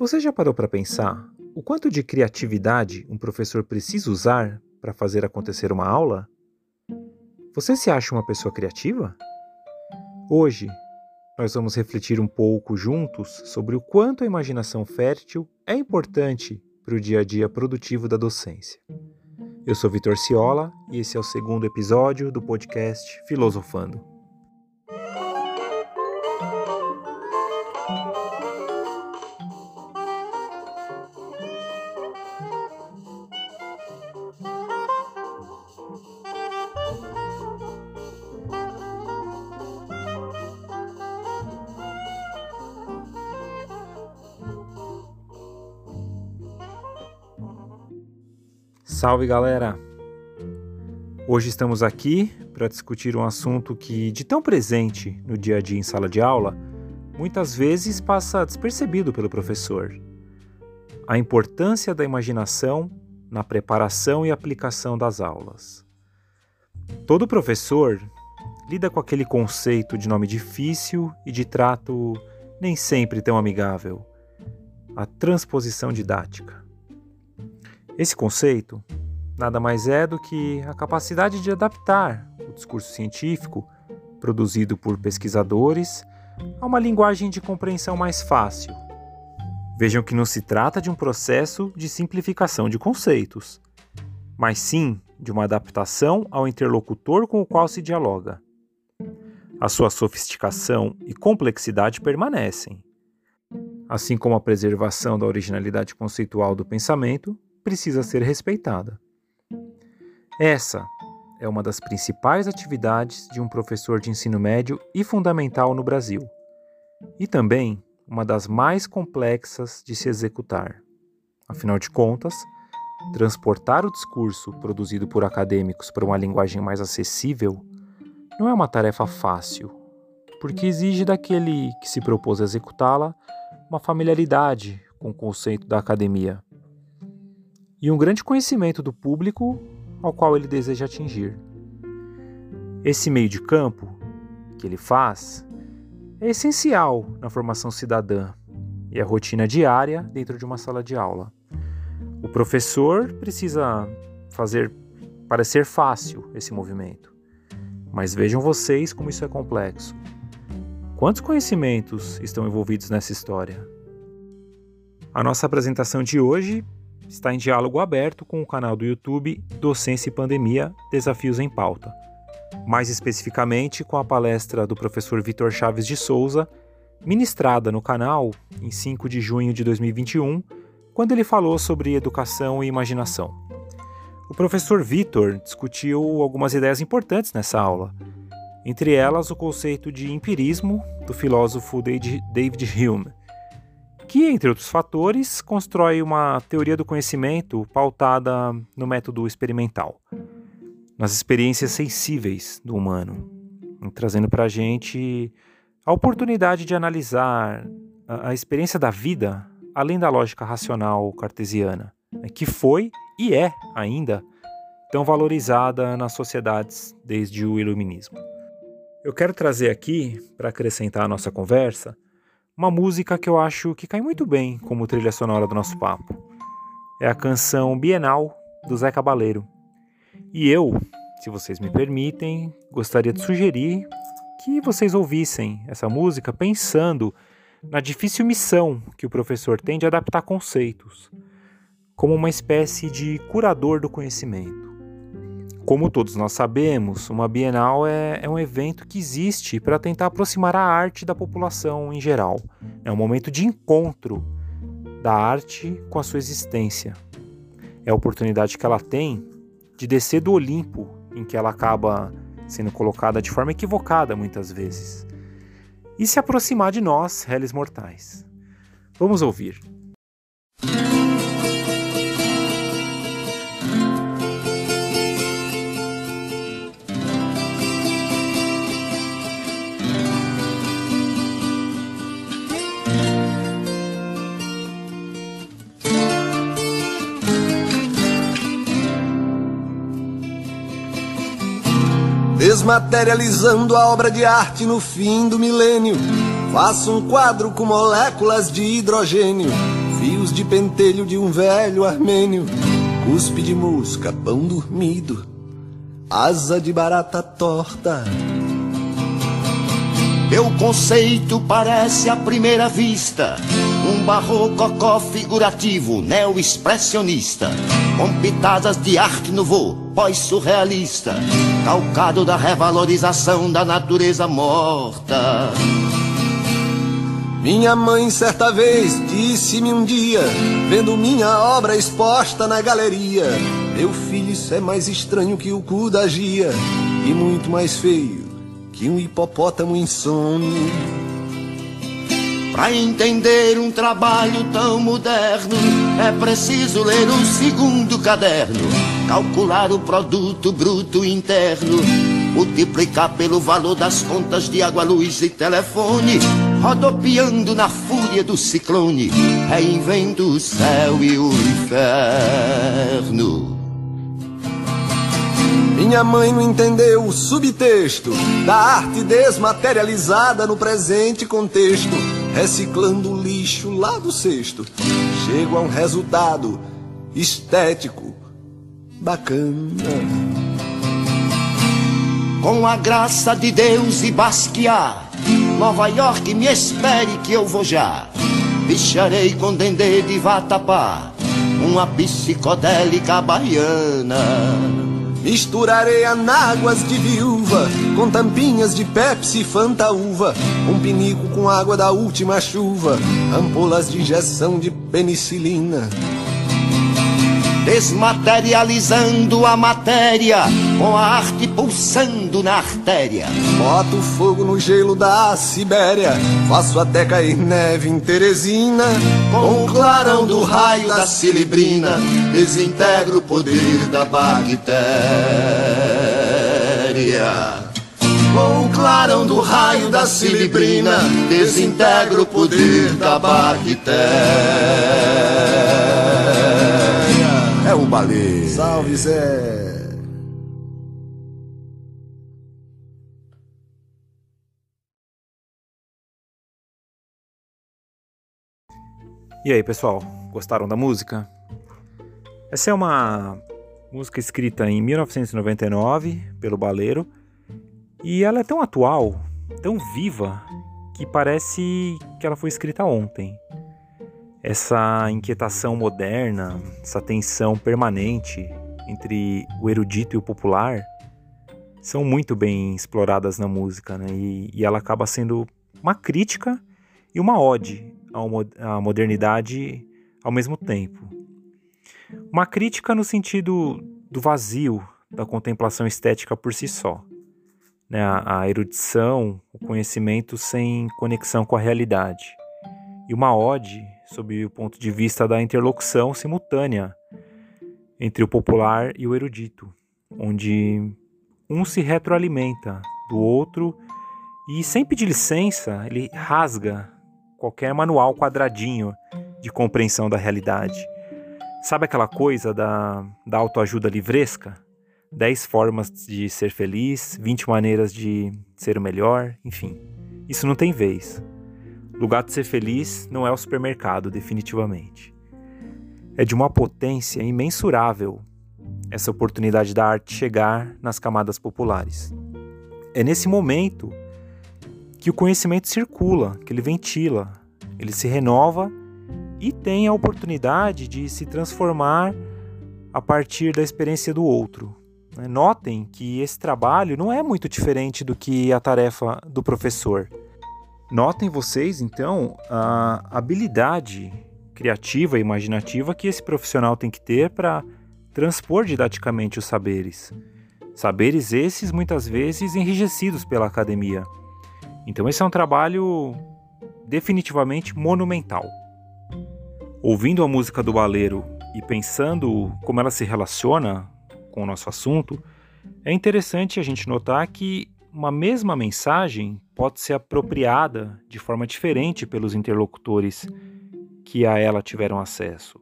Você já parou para pensar o quanto de criatividade um professor precisa usar para fazer acontecer uma aula? Você se acha uma pessoa criativa? Hoje, nós vamos refletir um pouco juntos sobre o quanto a imaginação fértil é importante para o dia a dia produtivo da docência. Eu sou Vitor Ciola e esse é o segundo episódio do podcast Filosofando. Salve galera! Hoje estamos aqui para discutir um assunto que, de tão presente no dia a dia em sala de aula, muitas vezes passa despercebido pelo professor: a importância da imaginação na preparação e aplicação das aulas. Todo professor lida com aquele conceito de nome difícil e de trato nem sempre tão amigável a transposição didática. Esse conceito nada mais é do que a capacidade de adaptar o discurso científico produzido por pesquisadores a uma linguagem de compreensão mais fácil. Vejam que não se trata de um processo de simplificação de conceitos, mas sim de uma adaptação ao interlocutor com o qual se dialoga. A sua sofisticação e complexidade permanecem, assim como a preservação da originalidade conceitual do pensamento precisa ser respeitada. Essa é uma das principais atividades de um professor de ensino médio e fundamental no Brasil, e também uma das mais complexas de se executar. Afinal de contas, transportar o discurso produzido por acadêmicos para uma linguagem mais acessível não é uma tarefa fácil, porque exige daquele que se propôs a executá-la uma familiaridade com o conceito da academia e um grande conhecimento do público ao qual ele deseja atingir. Esse meio de campo que ele faz é essencial na formação cidadã e a rotina diária dentro de uma sala de aula. O professor precisa fazer parecer fácil esse movimento, mas vejam vocês como isso é complexo. Quantos conhecimentos estão envolvidos nessa história? A nossa apresentação de hoje está em diálogo aberto com o canal do YouTube Docência e Pandemia Desafios em Pauta, mais especificamente com a palestra do professor Vitor Chaves de Souza, ministrada no canal em 5 de junho de 2021, quando ele falou sobre educação e imaginação. O professor Vitor discutiu algumas ideias importantes nessa aula, entre elas o conceito de empirismo do filósofo David Hume que, entre outros fatores, constrói uma teoria do conhecimento pautada no método experimental, nas experiências sensíveis do humano, trazendo para a gente a oportunidade de analisar a, experiência da vida além da lógica racional cartesiana, né, que foi e é ainda tão valorizada nas sociedades desde o Iluminismo. Eu quero trazer aqui, para acrescentar a nossa conversa, uma música que eu acho que cai muito bem como trilha sonora do nosso papo. É a canção Bienal do Zé Cabaleiro. E eu, se vocês me permitem, gostaria de sugerir que vocês ouvissem essa música pensando na difícil missão que o professor tem de adaptar conceitos, como uma espécie de curador do conhecimento. Como todos nós sabemos, uma Bienal é, é um evento que existe para tentar aproximar a arte da população em geral. É um momento de encontro da arte com a sua existência. É a oportunidade que ela tem de descer do Olimpo, em que ela acaba sendo colocada de forma equivocada muitas vezes, e se aproximar de nós, réis mortais. Vamos ouvir. Desmaterializando a obra de arte no fim do milênio. Faço um quadro com moléculas de hidrogênio. fios de pentelho de um velho armênio, cuspe de mosca, pão dormido, asa de barata torta. Meu conceito parece à primeira vista um barrococó figurativo, neo-expressionista, com pitadas de arte nouveau, pós-surrealista, calcado da revalorização da natureza morta. Minha mãe certa vez disse-me um dia, vendo minha obra exposta na galeria: Meu filho, isso é mais estranho que o cu da gia, e muito mais feio que um hipopótamo insônia. Para entender um trabalho tão moderno, é preciso ler o segundo caderno, calcular o produto bruto interno, multiplicar pelo valor das contas de água, luz e telefone, rodopiando na fúria do ciclone, reinvento o céu e o inferno. Minha mãe não entendeu o subtexto da arte desmaterializada no presente contexto, reciclando o lixo lá do cesto. Chego a um resultado estético bacana. Com a graça de Deus e Basquiat, Nova York me espere que eu vou já. Bicharei com dendê de vatapá, uma psicodélica baiana. Misturarei anáguas de viúva com tampinhas de Pepsi e Fanta uva, um pinico com água da última chuva, ampolas de injeção de penicilina. Desmaterializando a matéria com a arte pulsando na artéria. Boto fogo no gelo da Sibéria, faço até cair neve em Teresina. Com o clarão do raio da cilibrina, desintegro o poder da bactéria. Com o clarão do raio da cilibrina, desintegro o poder da bactéria. O. Salve Zé. E aí, pessoal, gostaram da música? Essa é uma música escrita em 1999 pelo Baleiro e ela é tão atual, tão viva, que parece que ela foi escrita ontem. Essa inquietação moderna, essa tensão permanente entre o erudito e o popular são muito bem exploradas na música, né? E, e ela acaba sendo uma crítica e uma ode à modernidade ao mesmo tempo. Uma crítica no sentido do vazio da contemplação estética por si só. Né? A, erudição, o conhecimento sem conexão com a realidade. E uma ode sob o ponto de vista da interlocução simultânea entre o popular e o erudito, onde um se retroalimenta do outro e, sem pedir licença, ele rasga qualquer manual quadradinho de compreensão da realidade. Sabe aquela coisa da, da autoajuda livresca? 10 formas de ser feliz, 20 maneiras de ser o melhor, enfim. Isso não tem vez. Lugar de ser feliz não é o supermercado, definitivamente. É de uma potência imensurável essa oportunidade da arte chegar nas camadas populares. É nesse momento que o conhecimento circula, que ele ventila, ele se renova e tem a oportunidade de se transformar a partir da experiência do outro. Né? Notem que esse trabalho não é muito diferente do que a tarefa do professor. Notem vocês, então, a habilidade criativa e imaginativa que esse profissional tem que ter para transpor didaticamente os saberes. Saberes esses muitas vezes enrijecidos pela academia. Então, esse é um trabalho definitivamente monumental. Ouvindo a música do baleiro e pensando como ela se relaciona com o nosso assunto, é interessante a gente notar que uma mesma mensagem pode ser apropriada de forma diferente pelos interlocutores que a ela tiveram acesso.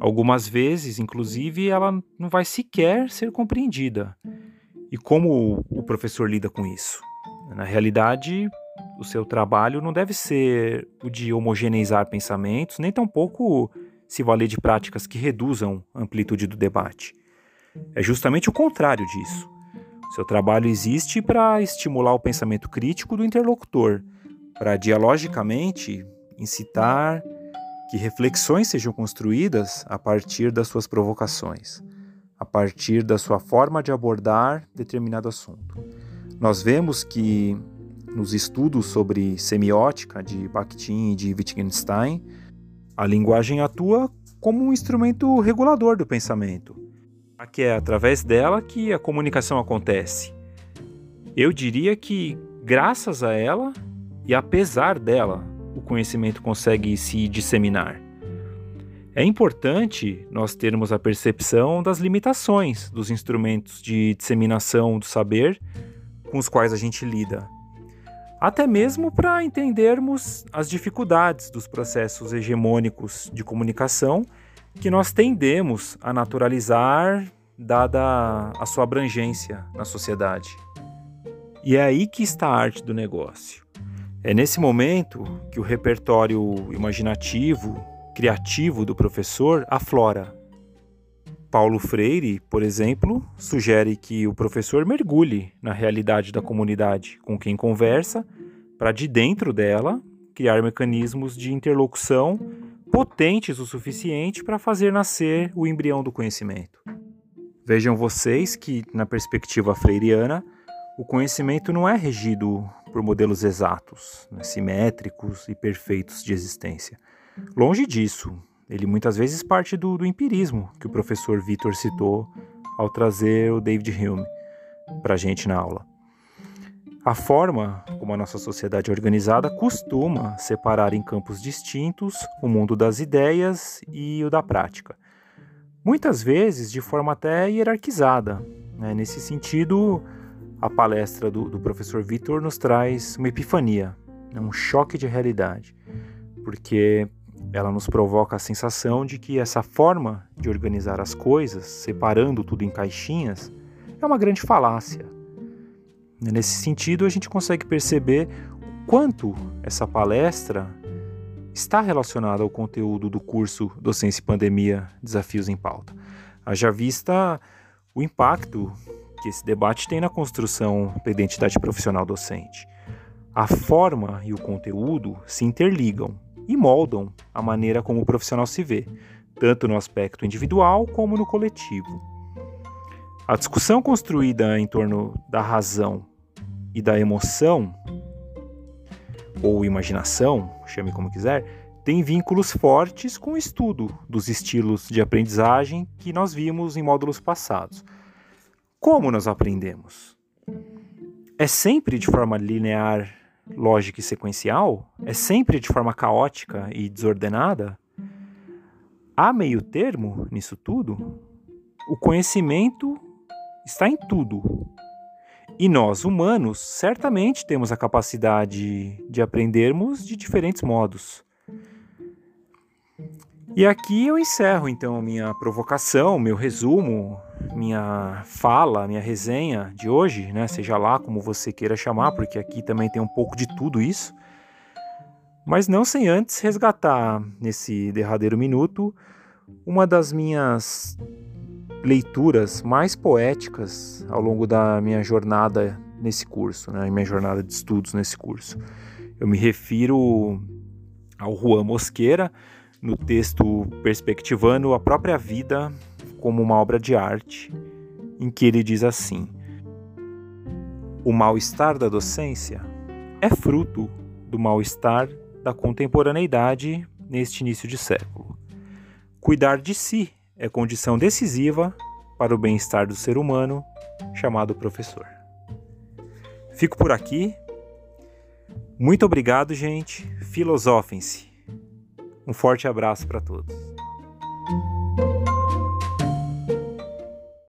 Algumas vezes, inclusive, ela não vai sequer ser compreendida. E como o professor lida com isso? Na realidade, o seu trabalho não deve ser o de homogeneizar pensamentos, nem tampouco se valer de práticas que reduzam a amplitude do debate. É justamente o contrário disso. Seu trabalho existe para estimular o pensamento crítico do interlocutor, para dialogicamente incitar que reflexões sejam construídas a partir das suas provocações, a partir da sua forma de abordar determinado assunto. Nós vemos que nos estudos sobre semiótica de Bakhtin e de Wittgenstein, a linguagem atua como um instrumento regulador do pensamento que é através dela que a comunicação acontece. Eu diria que, graças a ela e apesar dela, o conhecimento consegue se disseminar. É importante nós termos a percepção das limitações dos instrumentos de disseminação do saber com os quais a gente lida. Até mesmo para entendermos as dificuldades dos processos hegemônicos de comunicação que nós tendemos a naturalizar, dada a sua abrangência na sociedade. E é aí que está a arte do negócio. É nesse momento que o repertório imaginativo, criativo do professor aflora. Paulo Freire, por exemplo, sugere que o professor mergulhe na realidade da comunidade com quem conversa, para de dentro dela criar mecanismos de interlocução potentes o suficiente para fazer nascer o embrião do conhecimento. Vejam vocês que, na perspectiva freiriana, o conhecimento não é regido por modelos exatos, né, simétricos e perfeitos de existência. Longe disso, ele muitas vezes parte do, do empirismo que o professor Vitor citou ao trazer o David Hume para a gente na aula. A forma como a nossa sociedade é organizada costuma separar em campos distintos o mundo das ideias e o da prática. Muitas vezes de forma até hierarquizada. Né? Nesse sentido, a palestra do, do professor Vitor nos traz uma epifania, né? um choque de realidade, porque ela nos provoca a sensação de que essa forma de organizar as coisas, separando tudo em caixinhas, é uma grande falácia Nesse sentido, a gente consegue perceber o quanto essa palestra está relacionada ao conteúdo do curso Docência e Pandemia Desafios em Pauta. Haja vista o impacto que esse debate tem na construção da identidade profissional docente. A forma e o conteúdo se interligam e moldam a maneira como o profissional se vê, tanto no aspecto individual como no coletivo. A discussão construída em torno da razão e da emoção, ou imaginação, chame como quiser, tem vínculos fortes com o estudo dos estilos de aprendizagem que nós vimos em módulos passados. Como nós aprendemos? É sempre de forma linear, lógica e sequencial? É sempre de forma caótica e desordenada? Há meio termo nisso tudo? O conhecimento está em tudo, e nós, humanos, certamente temos a capacidade de aprendermos de diferentes modos. E aqui eu encerro então minha provocação, meu resumo, minha fala, minha resenha de hoje, né? Seja lá como você queira chamar, porque aqui também tem um pouco de tudo isso. Mas não sem antes resgatar nesse derradeiro minuto uma das minhas leituras mais poéticas ao longo da minha jornada nesse curso, né, minha jornada de estudos nesse curso. Eu me refiro ao Juan Mosqueira no texto Perspectivando a própria vida como uma obra de arte, em que ele diz assim: O mal-estar da docência é fruto do mal-estar da contemporaneidade neste início de século. Cuidar de si é condição decisiva para o bem-estar do ser humano, chamado professor. Fico por aqui. Muito obrigado, gente. Filosofem-se. Um forte abraço para todos.